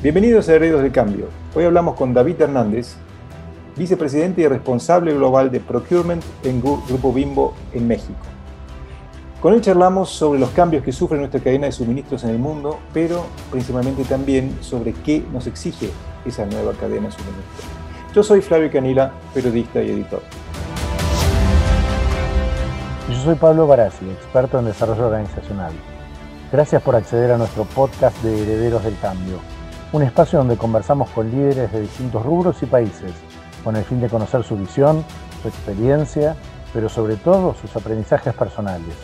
Bienvenidos a Herederos del Cambio. Hoy hablamos con David Hernández, vicepresidente y responsable global de Procurement en Grupo Bimbo en México. Con él charlamos sobre los cambios que sufre nuestra cadena de suministros en el mundo, pero principalmente también sobre qué nos exige esa nueva cadena de suministros. Yo soy Flavio Canila, periodista y editor. Yo soy Pablo Barassi, experto en desarrollo organizacional. Gracias por acceder a nuestro podcast de Herederos del Cambio un espacio donde conversamos con líderes de distintos rubros y países, con el fin de conocer su visión, su experiencia, pero sobre todo sus aprendizajes personales.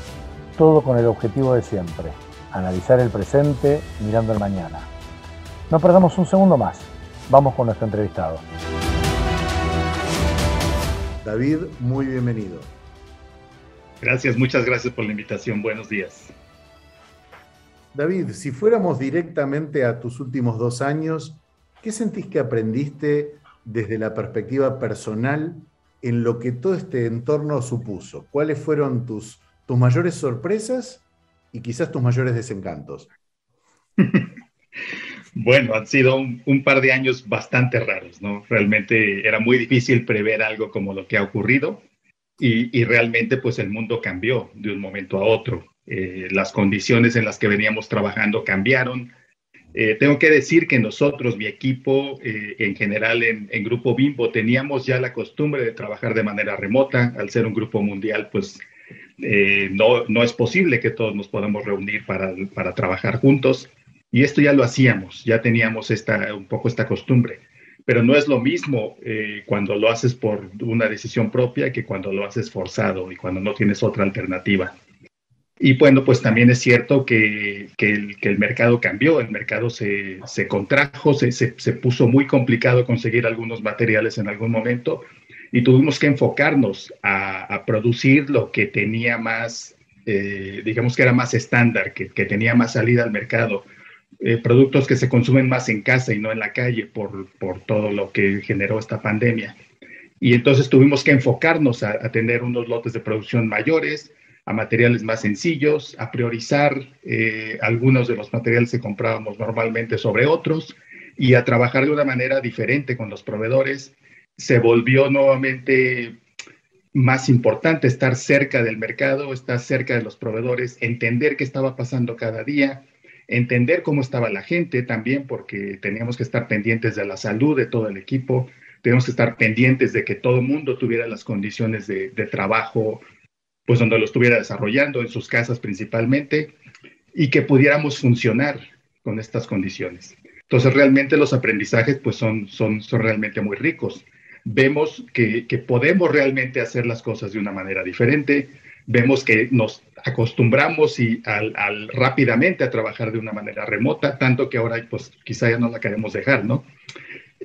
Todo con el objetivo de siempre, analizar el presente mirando el mañana. No perdamos un segundo más. Vamos con nuestro entrevistado. David, muy bienvenido. Gracias, muchas gracias por la invitación. Buenos días. David, si fuéramos directamente a tus últimos dos años, ¿qué sentís que aprendiste desde la perspectiva personal en lo que todo este entorno supuso? ¿Cuáles fueron tus, tus mayores sorpresas y quizás tus mayores desencantos? Bueno, han sido un, par de años bastante raros, ¿no? Realmente era muy difícil prever algo como lo que ha ocurrido y, y realmente pues el mundo cambió de un momento a otro. Eh, las condiciones en las que veníamos trabajando cambiaron. Eh, tengo que decir que nosotros, mi equipo, eh, en general en, Grupo Bimbo, teníamos ya la costumbre de trabajar de manera remota. Al ser un grupo mundial, pues no, no es posible que todos nos podamos reunir para, para trabajar juntos. Y esto ya lo hacíamos, ya teníamos esta, un poco esta costumbre. Pero no es lo mismo cuando lo haces por una decisión propia que cuando lo haces forzado y cuando no tienes otra alternativa. Y bueno, pues también es cierto que, el, mercado cambió, el mercado se, contrajo, se, puso muy complicado conseguir algunos materiales en algún momento y tuvimos que enfocarnos a, producir lo que tenía más, eh, digamos que era más estándar, que, tenía más salida al mercado. Eh, productos que se consumen más en casa y no en la calle por, todo lo que generó esta pandemia. Y entonces tuvimos que enfocarnos a tener unos lotes de producción mayores, a materiales más sencillos, a priorizar eh, algunos de los materiales que comprábamos normalmente sobre otros y a trabajar de una manera diferente con los proveedores. Se volvió nuevamente más importante estar cerca del mercado, estar cerca de los proveedores, entender qué estaba pasando cada día, entender cómo estaba la gente también, porque teníamos que estar pendientes de la salud de todo el equipo, teníamos que estar pendientes de que todo el mundo tuviera las condiciones de, de trabajo pues donde lo estuviera desarrollando, en sus casas principalmente, y que pudiéramos funcionar con estas condiciones. Entonces, realmente los aprendizajes pues son, son, son realmente muy ricos. Vemos que, podemos realmente hacer las cosas de una manera diferente, vemos que nos acostumbramos y al, rápidamente a trabajar de una manera remota, tanto que ahora pues quizá ya no la queremos dejar, ¿no?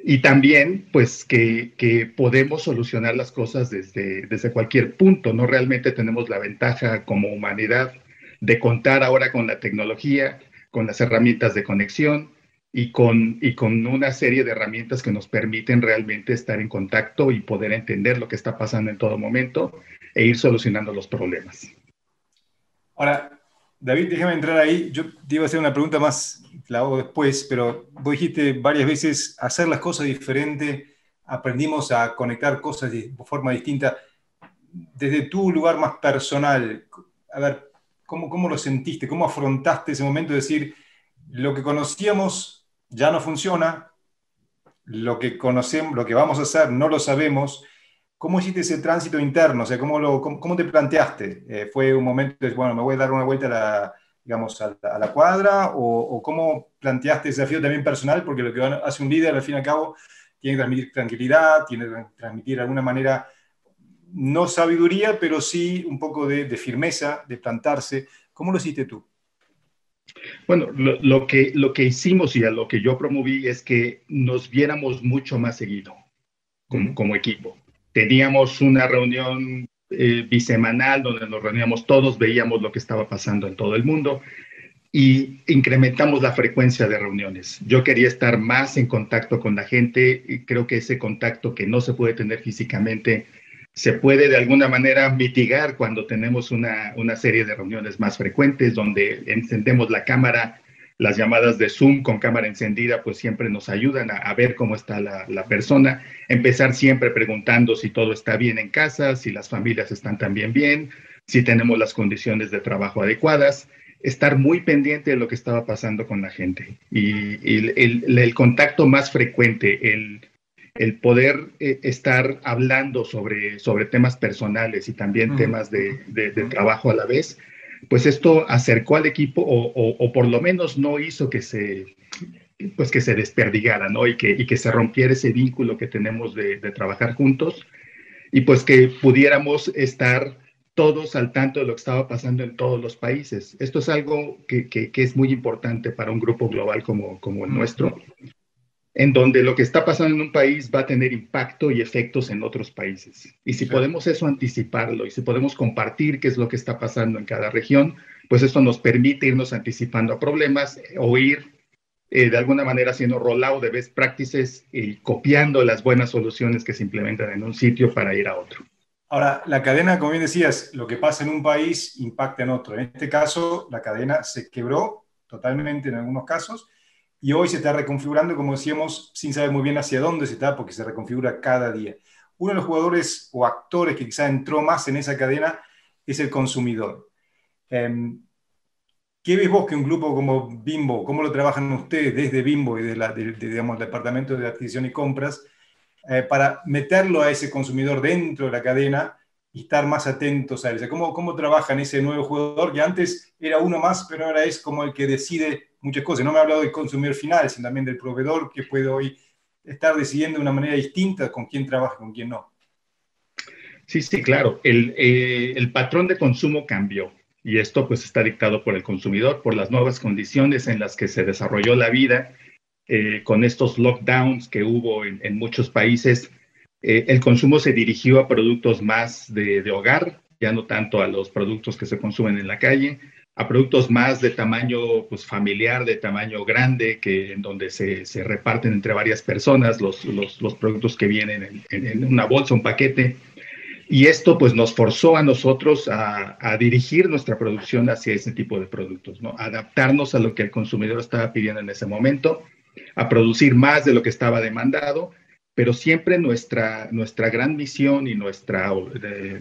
Y también pues que, que, podemos solucionar las cosas desde, desde cualquier punto, ¿no? Realmente tenemos la ventaja como humanidad de contar ahora con la tecnología, con las herramientas de conexión y con, y con una serie de herramientas que nos permiten realmente estar en contacto y poder entender lo que está pasando en todo momento e ir solucionando los problemas. Ahora, David, déjame entrar ahí. Yo te iba a hacer una pregunta más, la hago después, pero vos dijiste varias veces hacer las cosas diferentes, aprendimos a conectar cosas de forma distinta. Desde tu lugar más personal, a ver, ¿cómo, cómo lo sentiste? ¿Cómo afrontaste ese momento de decir, lo que conocíamos ya no funciona, lo que conocemos, lo que vamos a hacer no lo sabemos, ¿Cómo hiciste ese tránsito interno? O sea, ¿cómo, lo, cómo, te planteaste? Eh, ¿Fue un momento de, bueno, me voy a dar una vuelta a la, digamos, a la, cuadra? O, cómo planteaste ese desafío también personal? Porque lo que hace un líder, al fin y al cabo, tiene que transmitir tranquilidad, tiene que transmitir de alguna manera, no sabiduría, pero sí un poco de, firmeza, de plantarse. ¿Cómo lo hiciste tú? Bueno, lo, que, lo que hicimos y a lo que yo promoví es que nos viéramos mucho más seguido como, como equipo teníamos una reunión eh, donde nos reuníamos todos, veíamos lo que estaba pasando en todo el mundo y incrementamos la frecuencia de reuniones. Yo quería estar más en contacto con la gente y creo que ese contacto que no se puede tener físicamente se puede de alguna manera mitigar cuando tenemos una, una serie de reuniones más frecuentes donde encendemos la cámara las llamadas de Zoom con cámara encendida, pues siempre nos ayudan a, ver cómo está la, persona. Empezar siempre preguntando si todo está bien en casa, si las familias están también bien, si tenemos las condiciones de trabajo adecuadas. Estar muy pendiente de lo que estaba pasando con la gente. Y, el, contacto más frecuente, el, poder eh, estar hablando sobre, sobre temas personales y también temas de, de trabajo a la vez, pues esto acercó al equipo o, por lo menos no hizo que se, pues que se desperdigara, ¿no? Y que, y que se rompiera ese vínculo que tenemos de, trabajar juntos y pues que pudiéramos estar todos al tanto de lo que estaba pasando en todos los países. Esto es algo que, que, es muy importante para un grupo global como, como el nuestro, en donde lo que está pasando en un país va a tener impacto y efectos en otros países. Y si podemos eso anticiparlo y si podemos compartir qué es lo que está pasando en cada región, pues esto nos permite irnos anticipando a problemas o ir eh, de alguna manera haciendo rollout de best practices y copiando las buenas soluciones que se implementan en un sitio para ir a otro. Ahora, la cadena, como bien decías, lo que pasa en un país impacta en otro. En este caso, la cadena se quebró totalmente en algunos casos y hoy se está reconfigurando, como decíamos, sin saber muy bien hacia dónde se está, porque se reconfigura cada día. Uno de los jugadores o actores que quizá entró más en esa cadena es el consumidor. Em, ¿Qué ves vos que un grupo como Bimbo, cómo lo trabajan ustedes desde Bimbo y de la, digamos, el Departamento de Adquisición y Compras, eh, para meterlo a ese consumidor dentro de la cadena y estar más atentos a él? ¿cómo, ¿Cómo trabajan ese nuevo jugador que antes era uno más, pero ahora es como el que decide muchas cosas. No me ha hablado del consumidor final, sino también del proveedor que puede hoy estar decidiendo de una manera distinta con quién trabaja, con quién no. Sí, sí, claro. El, eh, el, patrón de consumo cambió y esto pues está dictado por el consumidor, por las nuevas condiciones en las que se desarrolló la vida, eh, con estos lockdowns que hubo en muchos países. Eh, el consumo se dirigió a productos más de, hogar, ya no tanto a los productos que se consumen en la calle a productos más de tamaño pues, familiar, de tamaño grande, que en donde se, se reparten entre varias personas los, los, los productos que vienen en, en, una bolsa, un paquete. Y esto pues nos forzó a nosotros a, a, dirigir nuestra producción hacia ese tipo de productos, ¿no? adaptarnos a lo que el consumidor estaba pidiendo en ese momento, a producir más de lo que estaba demandado pero siempre nuestra, nuestra gran misión y nuestra,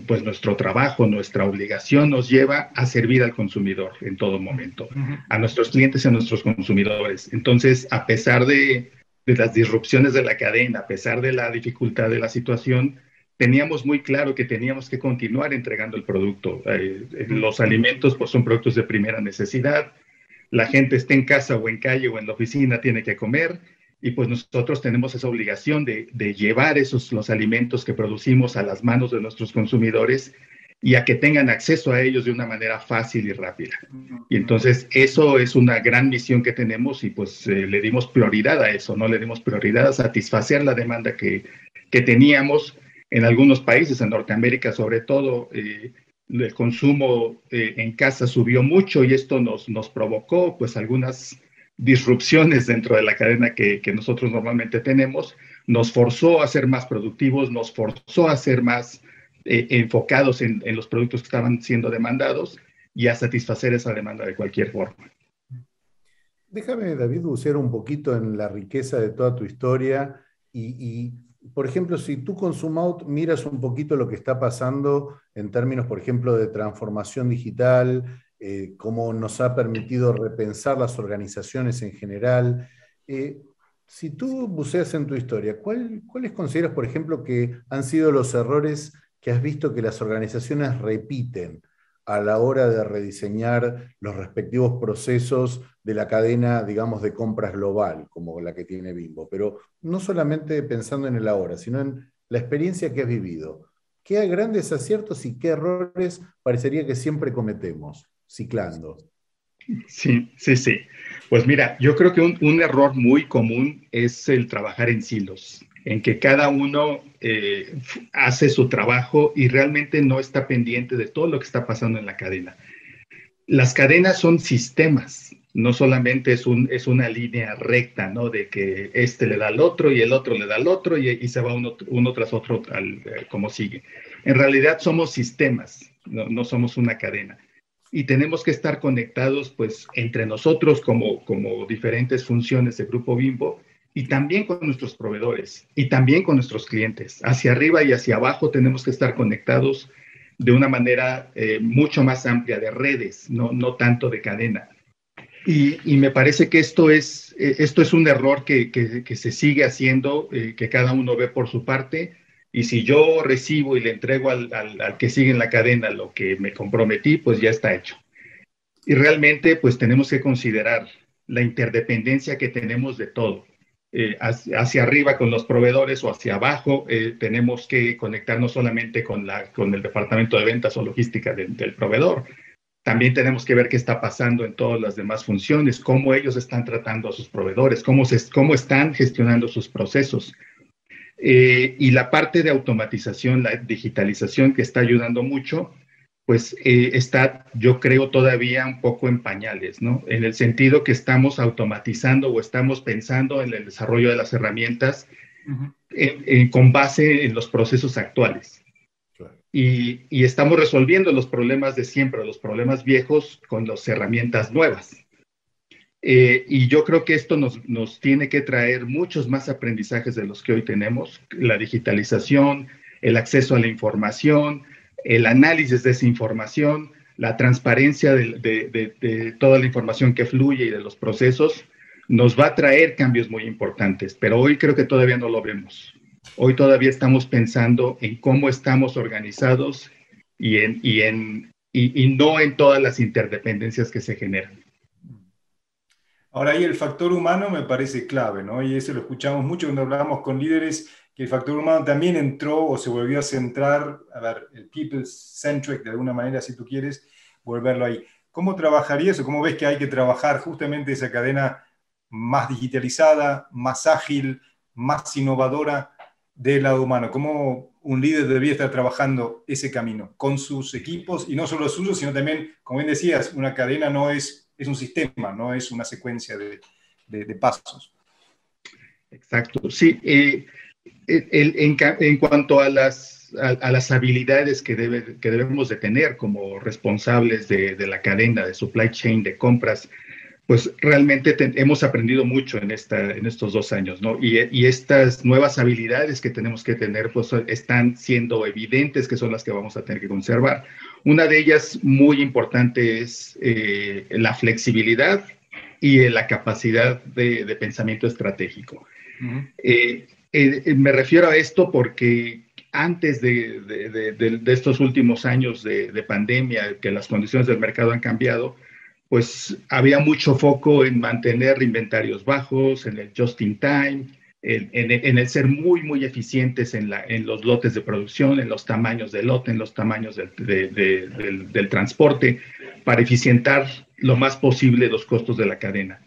pues nuestro trabajo, nuestra obligación nos lleva a servir al consumidor en todo momento, a nuestros clientes y a nuestros consumidores. Entonces, a pesar de, de las disrupciones de la cadena, a pesar de la dificultad de la situación, teníamos muy claro que teníamos que continuar entregando el producto. Eh, los alimentos pues, son productos de primera necesidad. La gente esté en casa o en calle o en la oficina, tiene que comer y pues nosotros tenemos esa obligación de, llevar esos los alimentos que producimos a las manos de nuestros consumidores y a que tengan acceso a ellos de una manera fácil y rápida. Y entonces eso es una gran misión que tenemos y pues eh, le dimos prioridad a eso, ¿no? Le dimos prioridad a satisfacer la demanda que, que teníamos en algunos países, en Norteamérica sobre todo. Eh, el consumo eh, en casa subió mucho y esto nos, nos provocó pues algunas disrupciones dentro de la cadena que, nosotros normalmente tenemos, nos forzó a ser más productivos, nos forzó a ser más eh, enfocados en, los productos que estaban siendo demandados y a satisfacer esa demanda de cualquier forma. Déjame, David, bucear un poquito en la riqueza de toda tu historia y, por ejemplo, si tú con Sumout miras un poquito lo que está pasando en términos, por ejemplo, de transformación digital, eh, cómo nos ha permitido repensar las organizaciones en general. Eh, si tú buceas en tu historia, ¿cuáles consideras, por ejemplo, que han sido los errores que has visto que las organizaciones repiten a la hora de rediseñar los respectivos procesos de la cadena, digamos, de compras global, como la que tiene Bimbo? Pero no solamente pensando en el ahora, sino en la experiencia que has vivido. ¿Qué grandes aciertos y qué errores parecería que siempre cometemos? Ciclando. Sí, sí, sí. Pues mira, yo creo que un, error muy común es el trabajar en silos, en que cada uno eh, hace su trabajo y realmente no está pendiente de todo lo que está pasando en la cadena. Las cadenas son sistemas, no solamente es, un, es una línea recta, ¿no? De que este le da al otro y el otro le da al otro y, se va uno, uno tras otro al, eh, como sigue. En realidad somos sistemas, no somos una cadena y tenemos que estar conectados pues entre nosotros como, como diferentes funciones de Grupo Bimbo y también con nuestros proveedores y también con nuestros clientes. Hacia arriba y hacia abajo tenemos que estar conectados de una manera eh, mucho más amplia de redes, no, no tanto de cadena. Y, me parece que esto es, eh, esto es un error que, que, que se sigue haciendo, eh, que cada uno ve por su parte. Y si yo recibo y le entrego al, al, que sigue en la cadena lo que me comprometí, pues ya está hecho. Y realmente, pues tenemos que considerar la interdependencia que tenemos de todo eh, hacia, arriba con los proveedores o hacia abajo, eh, tenemos que conectarnos solamente con, la, con el departamento de ventas o logística de, del proveedor. También tenemos que ver qué está pasando en todas las demás funciones, cómo ellos están tratando a sus proveedores, cómo, se, cómo están gestionando sus procesos. Eh, y la parte de automatización, la digitalización que está ayudando mucho, pues eh, está, yo creo, todavía un poco en pañales, ¿no? En el sentido que estamos automatizando o estamos pensando en el desarrollo de las herramientas uh -huh. con base en los procesos actuales. Claro. Y, y, estamos resolviendo los problemas de siempre, los problemas viejos, con las herramientas nuevas. Eh, y yo creo que esto nos, nos tiene que traer muchos más aprendizajes de los que hoy tenemos, la digitalización, el acceso a la información, el análisis de esa información, la transparencia de, toda la información que fluye y de los procesos, nos va a traer cambios muy importantes, pero hoy creo que todavía no lo vemos. Hoy todavía estamos pensando en cómo estamos organizados y, en, y, en, y no en todas las interdependencias que se generan. Ahora ahí el factor humano me parece clave, ¿no? Y eso lo escuchamos mucho cuando hablamos con líderes que el factor humano también entró o se volvió a centrar, a ver, el people-centric de alguna manera, si tú quieres, volverlo ahí. ¿Cómo trabajarías o cómo ves que hay que trabajar justamente esa cadena más digitalizada, más ágil, más innovadora del lado humano? ¿Cómo un líder debería estar trabajando ese camino con sus equipos y no solo suyos, sino también, como bien decías, una cadena no es, es un sistema, no es una secuencia de, pasos. Exacto, sí. Eh, el, en, cuanto a las, habilidades que, debe, que, debemos de tener como responsables de, la cadena de supply chain, de compras, pues realmente te, hemos aprendido mucho en estos dos años, ¿no? Y, y, estas nuevas habilidades que tenemos que tener, pues están siendo evidentes que son las que vamos a tener que conservar. Una de ellas muy importante es eh, la flexibilidad y la capacidad de, de pensamiento estratégico. Uh -huh. eh, eh, me refiero a esto porque antes de, de estos últimos años de, pandemia, que las condiciones del mercado han cambiado, pues había mucho foco en mantener inventarios bajos, en el just in time, en, en, el ser muy, muy eficientes en, la, en, los lotes de producción, en los tamaños del lote, en los tamaños del, del, del transporte, para eficientar lo más posible los costos de la cadena.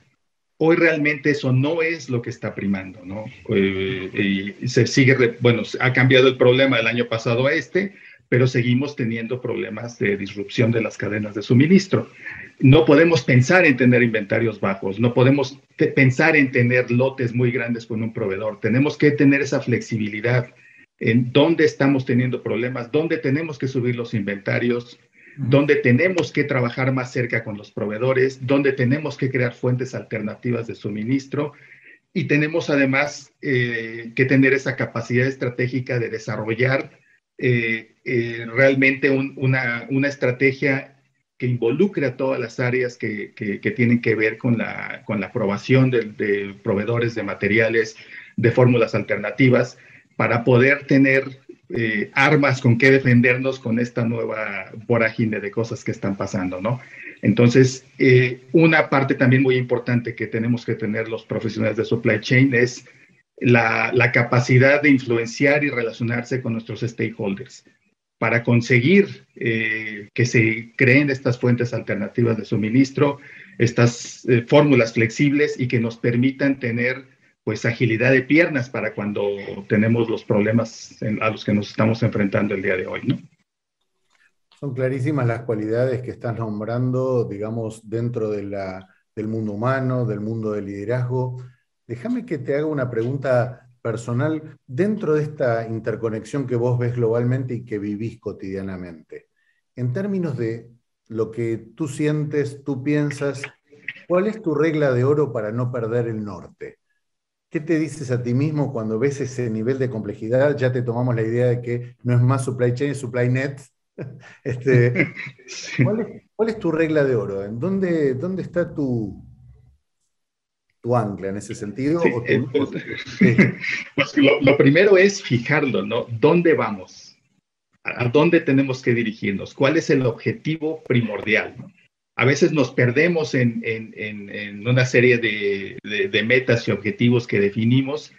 Hoy realmente eso no es lo que está primando, ¿no? Eh, y se sigue, bueno, ha cambiado el problema del año pasado a este, pero seguimos teniendo problemas de disrupción de las cadenas de suministro. No podemos pensar en tener inventarios bajos, no podemos pensar en tener lotes muy grandes con un proveedor. Tenemos que tener esa flexibilidad en dónde estamos teniendo problemas, dónde tenemos que subir los inventarios, donde tenemos que trabajar más cerca con los proveedores, donde tenemos que crear fuentes alternativas de suministro y tenemos además eh, que tener esa capacidad estratégica de desarrollar eh, eh, realmente un, una, una, estrategia que involucre a todas las áreas que, que, que tienen que ver con la, con la aprobación de, de proveedores de materiales, de fórmulas alternativas, para poder tener eh, armas con que defendernos con esta nueva vorágine de cosas que están pasando, ¿no? Entonces, eh, una parte también muy importante que tenemos que tener los profesionales de supply chain es la, capacidad de influenciar y relacionarse con nuestros stakeholders para conseguir eh, que se creen estas fuentes alternativas de suministro, estas eh, fórmulas flexibles y que nos permitan tener pues agilidad de piernas para cuando tenemos los problemas a los que nos estamos enfrentando el día de hoy, ¿no? Son clarísimas las cualidades que estás nombrando, digamos, dentro de la, del mundo humano, del mundo del liderazgo. Déjame que te haga una pregunta personal dentro de esta interconexión que vos ves globalmente y que vivís cotidianamente. En términos de lo que tú sientes, tú piensas, ¿cuál es tu regla de oro para no perder el norte? ¿Qué te dices a ti mismo cuando ves ese nivel de complejidad? Ya te tomamos la idea de que no es más supply chain, es supply net. Este, ¿cuál, es, tu regla de oro? ¿En dónde, dónde está tu, tu ancla en ese sentido? Pues lo, primero es fijarlo, ¿no? ¿Dónde vamos? ¿A dónde tenemos que dirigirnos? ¿Cuál es el objetivo primordial? A veces nos perdemos en, una serie de, metas y objetivos que definimos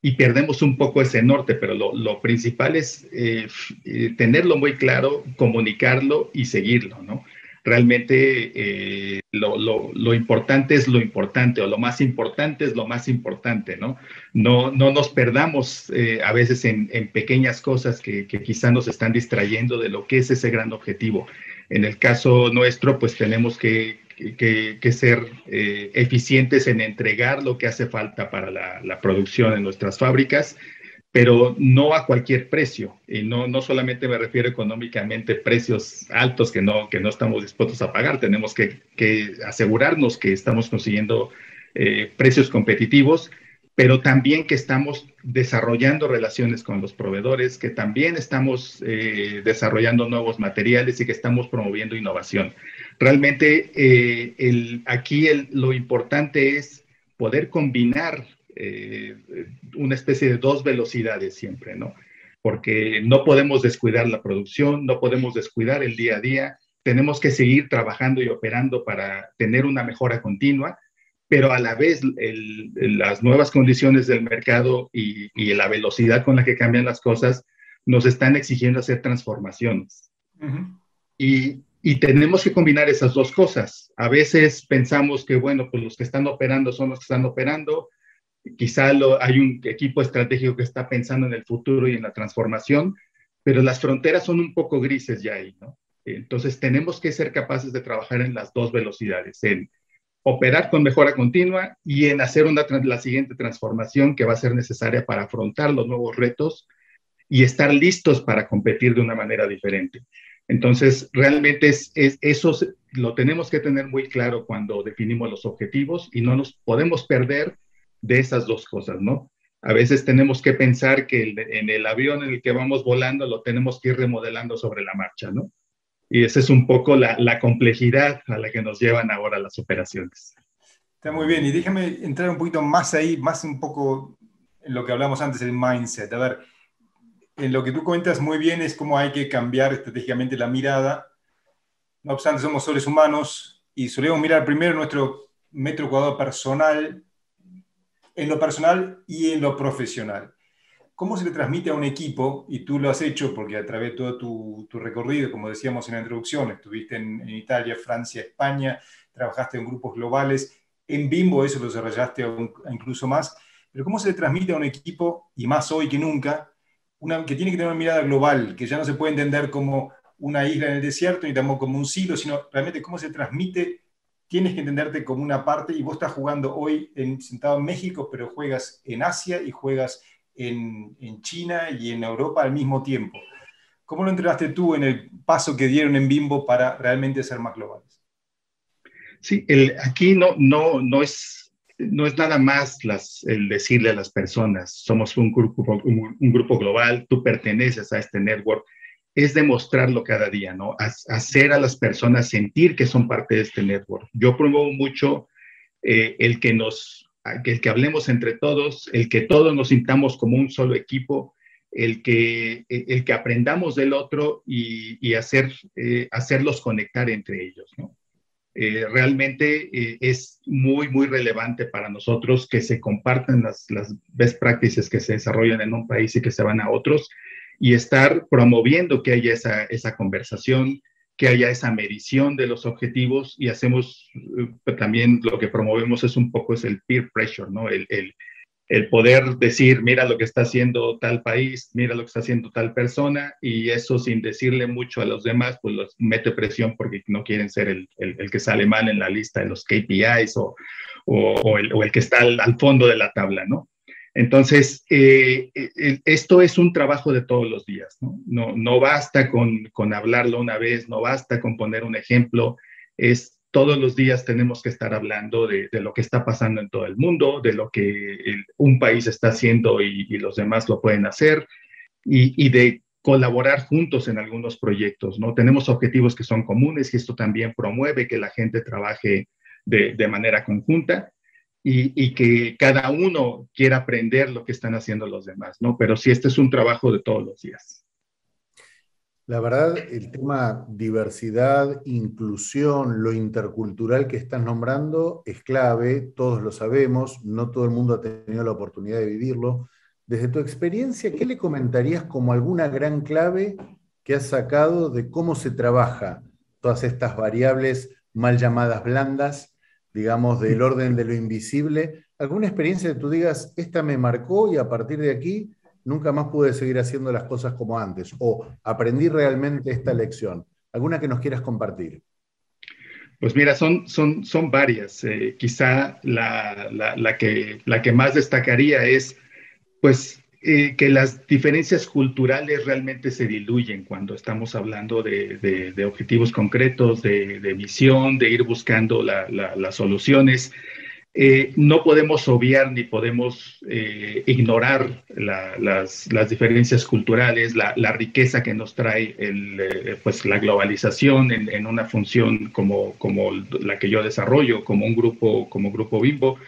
y perdemos un poco ese norte, pero lo, principal es eh, eh, tenerlo muy claro, comunicarlo y seguirlo, ¿no? Realmente eh, lo, importante es lo importante o lo más importante es lo más importante, ¿no? No, no nos perdamos eh, a veces en, pequeñas cosas que, quizá nos están distrayendo de lo que es ese gran objetivo. En el caso nuestro, pues tenemos que, ser eh, eficientes en entregar lo que hace falta para la, la producción en nuestras fábricas pero no a cualquier precio. Y no, no solamente me refiero económicamente precios altos que no, que no estamos dispuestos a pagar, tenemos que, que asegurarnos que estamos consiguiendo eh, precios competitivos, pero también que estamos desarrollando relaciones con los proveedores, que también estamos eh, desarrollando nuevos materiales y que estamos promoviendo innovación. Realmente eh, el, aquí el, lo importante es poder combinar eh, una especie de dos velocidades siempre, ¿no? Porque no podemos descuidar la producción, no podemos descuidar el día a día, tenemos que seguir trabajando y operando para tener una mejora continua, pero a la vez las nuevas condiciones del mercado y, la velocidad con la que cambian las cosas nos están exigiendo hacer transformaciones. y, y, tenemos que combinar esas dos cosas. A veces pensamos que, bueno, pues los que están operando son los que están operando, Quizá hay un equipo estratégico que está pensando en el futuro y en la transformación, pero las fronteras son un poco grises ya ahí. Entonces tenemos que ser capaces de trabajar en las dos velocidades, en operar con mejora continua y en hacer una, la siguiente transformación que va a ser necesaria para afrontar los nuevos retos y estar listos para competir de una manera diferente. Entonces, realmente es, eso lo tenemos que tener muy claro cuando definimos los objetivos y no nos podemos perder de esas dos cosas, ¿no? A veces tenemos que pensar que en el avión en el que vamos volando lo tenemos que ir remodelando sobre la marcha, ¿no? Y esa es un poco la, complejidad a la que nos llevan ahora las operaciones. Está muy bien, y déjame entrar un poquito más ahí, más un poco en lo que hablamos antes, el mindset. A ver, en lo que tú cuentas muy bien es cómo hay que cambiar estratégicamente la mirada. No obstante, somos seres humanos y solemos mirar primero nuestro metro cuadrado personal en lo personal y en lo profesional. ¿Cómo se le transmite a un equipo, y tú lo has hecho porque a través de todo tu, recorrido, como decíamos en la introducción, estuviste en, Italia, Francia, España, trabajaste en grupos globales, en Bimbo eso lo desarrollaste incluso más, pero ¿cómo se le transmite a un equipo, y más hoy que nunca, que tiene que tener una mirada global, que ya no se puede entender como una isla en el desierto, ni tampoco como un silo, sino realmente cómo se transmite tienes que entenderte como una parte y vos estás jugando hoy en, sentado en México, pero juegas en Asia y juegas en, China y en Europa al mismo tiempo. ¿Cómo lo entrenaste tú en el paso que dieron en Bimbo para realmente ser más globales? Sí, el, aquí no, no, no, es, no es nada más las, el decirle a las personas, somos un grupo, un grupo global, tú perteneces a este network, es demostrarlo cada día, ¿no? Hacer a las personas sentir que son parte de este network. Yo promuevo mucho eh, el que nos, el que hablemos entre todos, el que todos nos sintamos como un solo equipo, el que, el que aprendamos del otro y, hacer, eh, hacerlos conectar entre ellos, ¿no? Eh, realmente es muy, muy relevante para nosotros que se compartan las, las best practices que se desarrollan en un país y que se van a otros y estar promoviendo que haya esa, esa conversación, que haya esa medición de los objetivos y hacemos eh, también lo que promovemos es un poco es el peer pressure, ¿no? El, el, poder decir, mira lo que está haciendo tal país, mira lo que está haciendo tal persona y eso sin decirle mucho a los demás, pues los mete presión porque no quieren ser el, el que sale mal en la lista de los KPIs o, o, o el, que está al, fondo de la tabla, ¿no? Entonces, eh, eh, esto es un trabajo de todos los días, ¿no? No, basta con, con, hablarlo una vez, no basta con poner un ejemplo, es todos los días tenemos que estar hablando de, lo que está pasando en todo el mundo, de lo que un país está haciendo y, y, los demás lo pueden hacer, y, y de colaborar juntos en algunos proyectos, ¿no? Tenemos objetivos que son comunes y esto también promueve que la gente trabaje de, de manera conjunta y, que cada uno quiera aprender lo que están haciendo los demás, ¿no? Pero sí, este es un trabajo de todos los días. La verdad, el tema diversidad, inclusión, lo intercultural que estás nombrando es clave, todos lo sabemos, no todo el mundo ha tenido la oportunidad de vivirlo. Desde tu experiencia, ¿qué le comentarías como alguna gran clave que has sacado de cómo se trabaja todas estas variables mal llamadas blandas digamos, del orden de lo invisible, alguna experiencia que tú digas, esta me marcó y a partir de aquí nunca más pude seguir haciendo las cosas como antes, o aprendí realmente esta lección. ¿Alguna que nos quieras compartir? Pues mira, son, son, son varias. Eh, quizá la, la, la, que, la que más destacaría es, pues, eh, que las diferencias culturales realmente se diluyen cuando estamos hablando de, de, de objetivos concretos, de, de, visión, de ir buscando la, la, las soluciones. Eh, no podemos obviar ni podemos eh, ignorar las, las, diferencias culturales, la, riqueza que nos trae el, eh, pues la globalización en, en, una función como, como la que yo desarrollo, como un grupo, como grupo Bimbo.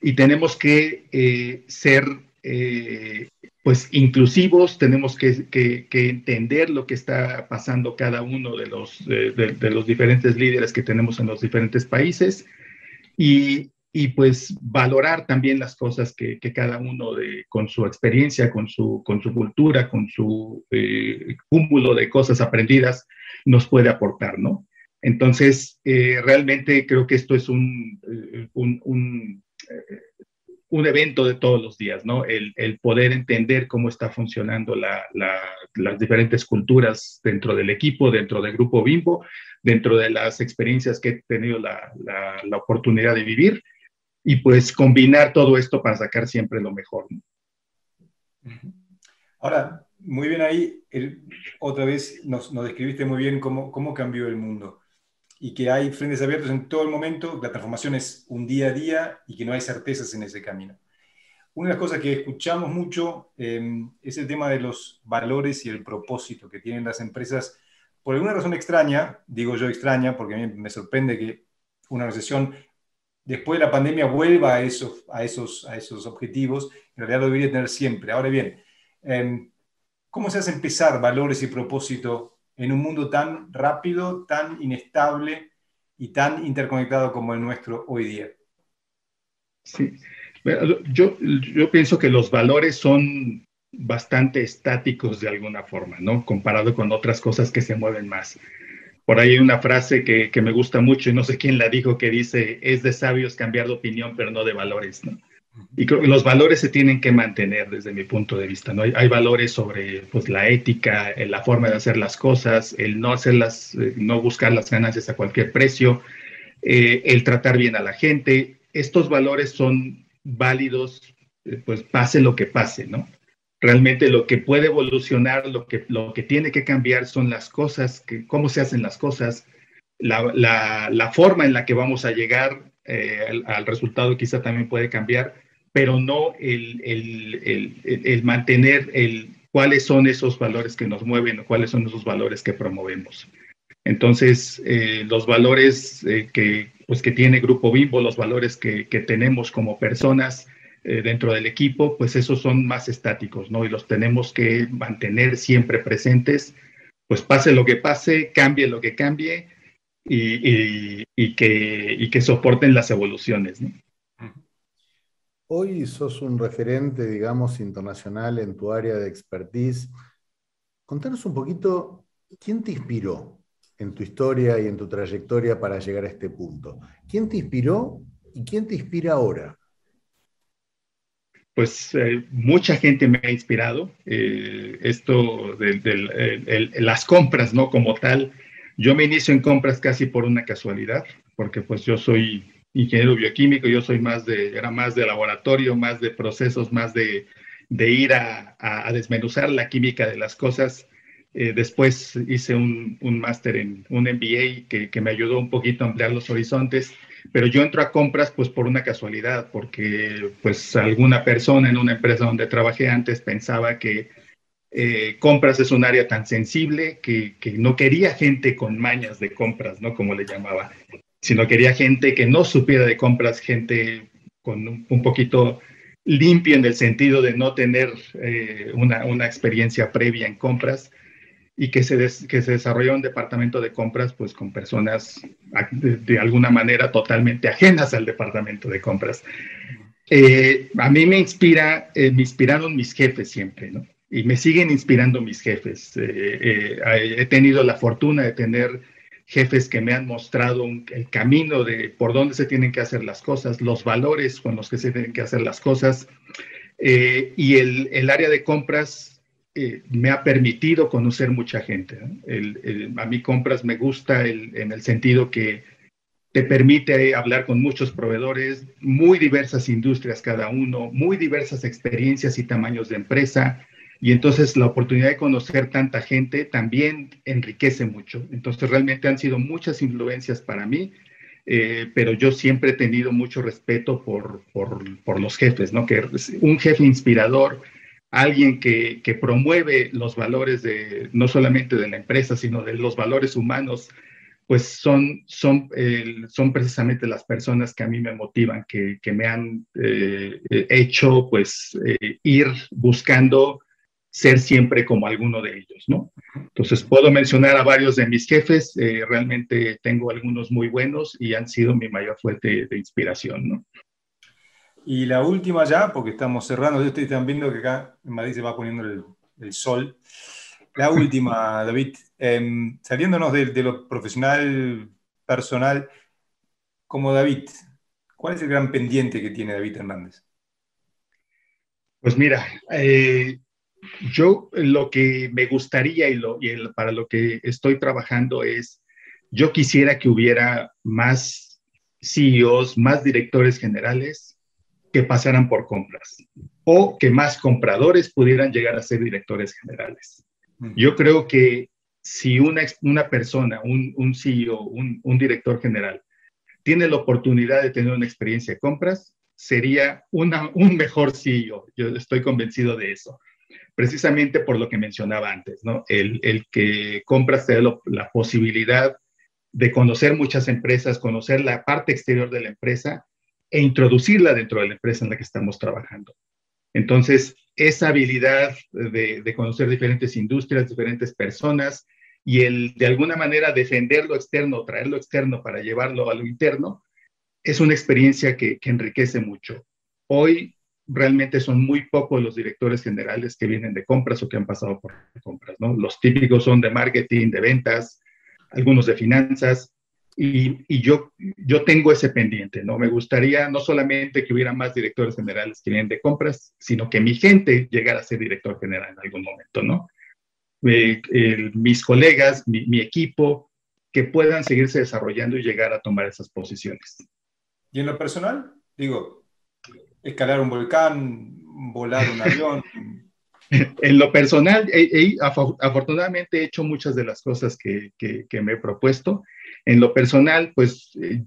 Y tenemos que eh, ser eh, pues inclusivos, tenemos que, entender lo que está pasando cada uno de los, de, los diferentes líderes que tenemos en los diferentes países y, y pues valorar también las cosas que, cada uno de, con su experiencia, con su, con su cultura, con su eh, cúmulo de cosas aprendidas nos puede aportar, ¿no? Entonces, eh, realmente creo que esto es un un evento de todos los días, ¿no? El, el poder entender cómo está funcionando la, la, las diferentes culturas dentro del equipo, dentro del grupo Bimbo, dentro de las experiencias que he tenido la, la oportunidad de vivir y pues combinar todo esto para sacar siempre lo mejor. Ahora, muy bien ahí, otra vez nos, nos, describiste muy bien cómo, cómo cambió el mundo y que hay frentes abiertos en todo el momento, la transformación es un día a día y que no hay certezas en ese camino. Una de las cosas que escuchamos mucho eh, es el tema de los valores y el propósito que tienen las empresas. Por alguna razón extraña, digo yo extraña, porque a mí me sorprende que una recesión después de la pandemia vuelva a esos, a esos, a esos objetivos, en realidad lo debería tener siempre. Ahora bien, eh, ¿cómo se hace empezar valores y propósito en un mundo tan rápido, tan inestable y tan interconectado como el nuestro hoy día? Sí, yo, pienso que los valores son bastante estáticos de alguna forma, ¿no? Comparado con otras cosas que se mueven más. Por ahí hay una frase que, que me gusta mucho y no sé quién la dijo que dice, es de sabios cambiar de opinión, pero no de valores, ¿no? Y creo que los valores se tienen que mantener desde mi punto de vista, ¿no? Hay, hay valores sobre pues, la ética, eh, la forma de hacer las cosas, el no hacerlas, eh, no buscar las ganancias a cualquier precio, eh, el tratar bien a la gente. Estos valores son válidos, eh, pues pase lo que pase, ¿no? Realmente lo que puede evolucionar, lo que, lo que tiene que cambiar son las cosas, que, cómo se hacen las cosas, la, la, la forma en la que vamos a llegar al, al, resultado quizá también puede cambiar, pero no el, el, el, mantener el cuáles son esos valores que nos mueven o cuáles son esos valores que promovemos. Entonces, eh, los valores eh, que, pues, que tiene Grupo Bimbo, los valores que, que tenemos como personas eh, dentro del equipo, pues esos son más estáticos, ¿no? Y los tenemos que mantener siempre presentes, pues pase lo que pase, cambie lo que cambie y, y, y que, y que soporten las evoluciones, ¿no? Hoy sos un referente, digamos, internacional en tu área de expertise. Contanos un poquito, ¿quién te inspiró en tu historia y en tu trayectoria para llegar a este punto? ¿Quién te inspiró y quién te inspira ahora? Pues eh, mucha gente me ha inspirado. Eh, esto de, las compras, ¿no? Como tal, yo me inicio en compras casi por una casualidad, porque pues yo soy ingeniero bioquímico, yo soy más de, era más de laboratorio, más de procesos, más de, de ir a, a, desmenuzar la química de las cosas. Eh, después hice un, un máster en un MBA que, que, me ayudó un poquito a ampliar los horizontes, pero yo entro a compras pues por una casualidad, porque pues alguna persona en una empresa donde trabajé antes pensaba que eh, compras es un área tan sensible que, que, no quería gente con mañas de compras, ¿no? Como le llamaba, sino quería gente que no supiera de compras, gente con un, un poquito limpio en el sentido de no tener eh, una, una, experiencia previa en compras y que se, des, que se desarrolla un departamento de compras pues con personas de, de alguna manera totalmente ajenas al departamento de compras. Eh, a mí me inspira, eh, me inspiraron mis jefes siempre, ¿no? Y me siguen inspirando mis jefes. Eh, he tenido la fortuna de tener jefes que me han mostrado un, el camino de por dónde se tienen que hacer las cosas, los valores con los que se tienen que hacer las cosas. Eh, y el, el, área de compras eh, me ha permitido conocer mucha gente. ¿no? El, el, a mí compras me gusta en el sentido que te permite hablar con muchos proveedores, muy diversas industrias cada uno, muy diversas experiencias y tamaños de empresa. Y entonces la oportunidad de conocer tanta gente también enriquece mucho. Entonces realmente han sido muchas influencias para mí, eh, pero yo siempre he tenido mucho respeto por, por, por, los jefes, ¿no? Que un jefe inspirador, alguien que, que promueve los valores de, no solamente de la empresa, sino de los valores humanos, pues son, son, eh, son precisamente las personas que a mí me motivan, que, que me han eh, hecho pues eh, ir buscando ser siempre como alguno de ellos, ¿no? Entonces, puedo mencionar a varios de mis jefes, eh, realmente tengo algunos muy buenos y han sido mi mayor fuente de inspiración, ¿no? Y la última ya, porque estamos cerrando, ustedes están viendo que acá en Madrid se va poniendo el, el sol. La última, David, eh, saliéndonos de, de, lo profesional, personal, como David, ¿cuál es el gran pendiente que tiene David Hernández? Pues mira, eh, yo lo que me gustaría y, lo, y el, para lo que estoy trabajando es, yo quisiera que hubiera más CEOs, más directores generales que pasaran por compras o que más compradores pudieran llegar a ser directores generales. Yo creo que si una, una persona, un, un CEO, un, un director general, tiene la oportunidad de tener una experiencia de compras, sería una, un mejor CEO. Yo estoy convencido de eso precisamente por lo que mencionaba antes. El, el que compras te da la posibilidad de conocer muchas empresas, conocer la parte exterior de la empresa e introducirla dentro de la empresa en la que estamos trabajando. Entonces, esa habilidad de, conocer diferentes industrias, diferentes personas y el de alguna manera defender lo externo, traer lo externo para llevarlo a lo interno, es una experiencia que enriquece mucho. Hoy realmente son muy pocos los directores generales que vienen de compras o que han pasado por compras, ¿no? Los típicos son de marketing, de ventas, algunos de finanzas, y, y, yo, yo tengo ese pendiente, ¿no? Me gustaría no solamente que hubiera más directores generales que vienen de compras, sino que mi gente llegara a ser director general en algún momento, ¿no? Eh, mis colegas, mi equipo, que puedan seguirse desarrollando y llegar a tomar esas posiciones. ¿Y en lo personal? Digo, escalar un volcán, volar un avión. en lo personal, afortunadamente he hecho muchas de las cosas que, me he propuesto. En lo personal, pues eh,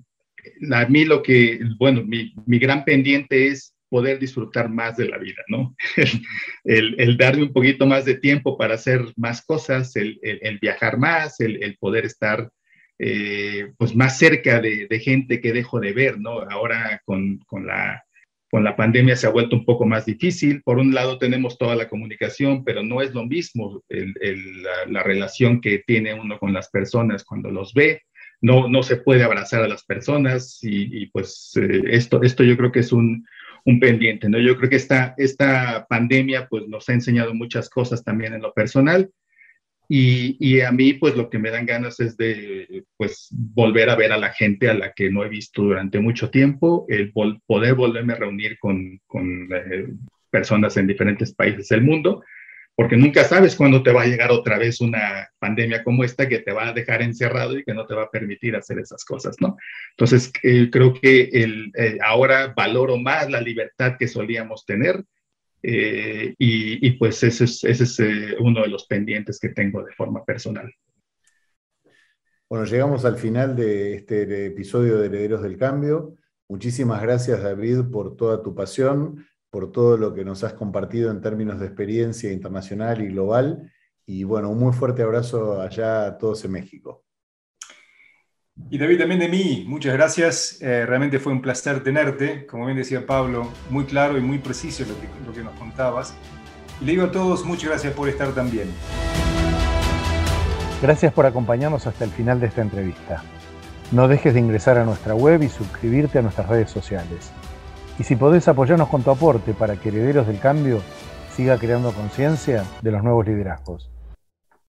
a mí lo que, bueno, mi, gran pendiente es poder disfrutar más de la vida, ¿no? el, el, darle un poquito más de tiempo para hacer más cosas, el, el, el viajar más, el, poder estar eh, pues más cerca de, gente que dejo de ver, ¿no? Ahora con la con la pandemia se ha vuelto un poco más difícil. Por un lado tenemos toda la comunicación, pero no es lo mismo la, la, relación que tiene uno con las personas cuando los ve. No, no se puede abrazar a las personas y, y pues eh, esto, esto yo creo que es un, un pendiente, ¿no? Yo creo que esta, esta pandemia pues nos ha enseñado muchas cosas también en lo personal y, y, a mí, pues lo que me dan ganas es de, pues, volver a ver a la gente a la que no he visto durante mucho tiempo, el vol poder volverme a reunir con, con eh, personas en diferentes países del mundo, porque nunca sabes cuándo te va a llegar otra vez una pandemia como esta que te va a dejar encerrado y que no te va a permitir hacer esas cosas, ¿no? Entonces, eh, creo que el, eh, ahora valoro más la libertad que solíamos tener eh, y, y, pues ese es, ese es uno de los pendientes que tengo de forma personal. Bueno, llegamos al final de este episodio de Herederos del Cambio. Muchísimas gracias, David, por toda tu pasión, por todo lo que nos has compartido en términos de experiencia internacional y global. Y bueno, un muy fuerte abrazo allá a todos en México. Y David, también de mí, muchas gracias. Eh, realmente fue un placer tenerte. Como bien decía Pablo, muy claro y muy preciso lo que, lo que nos contabas. Y le digo a todos, muchas gracias por estar también. Gracias por acompañarnos hasta el final de esta entrevista. No dejes de ingresar a nuestra web y suscribirte a nuestras redes sociales. Y si podés apoyarnos con tu aporte para que Herederos del Cambio siga creando conciencia de los nuevos liderazgos.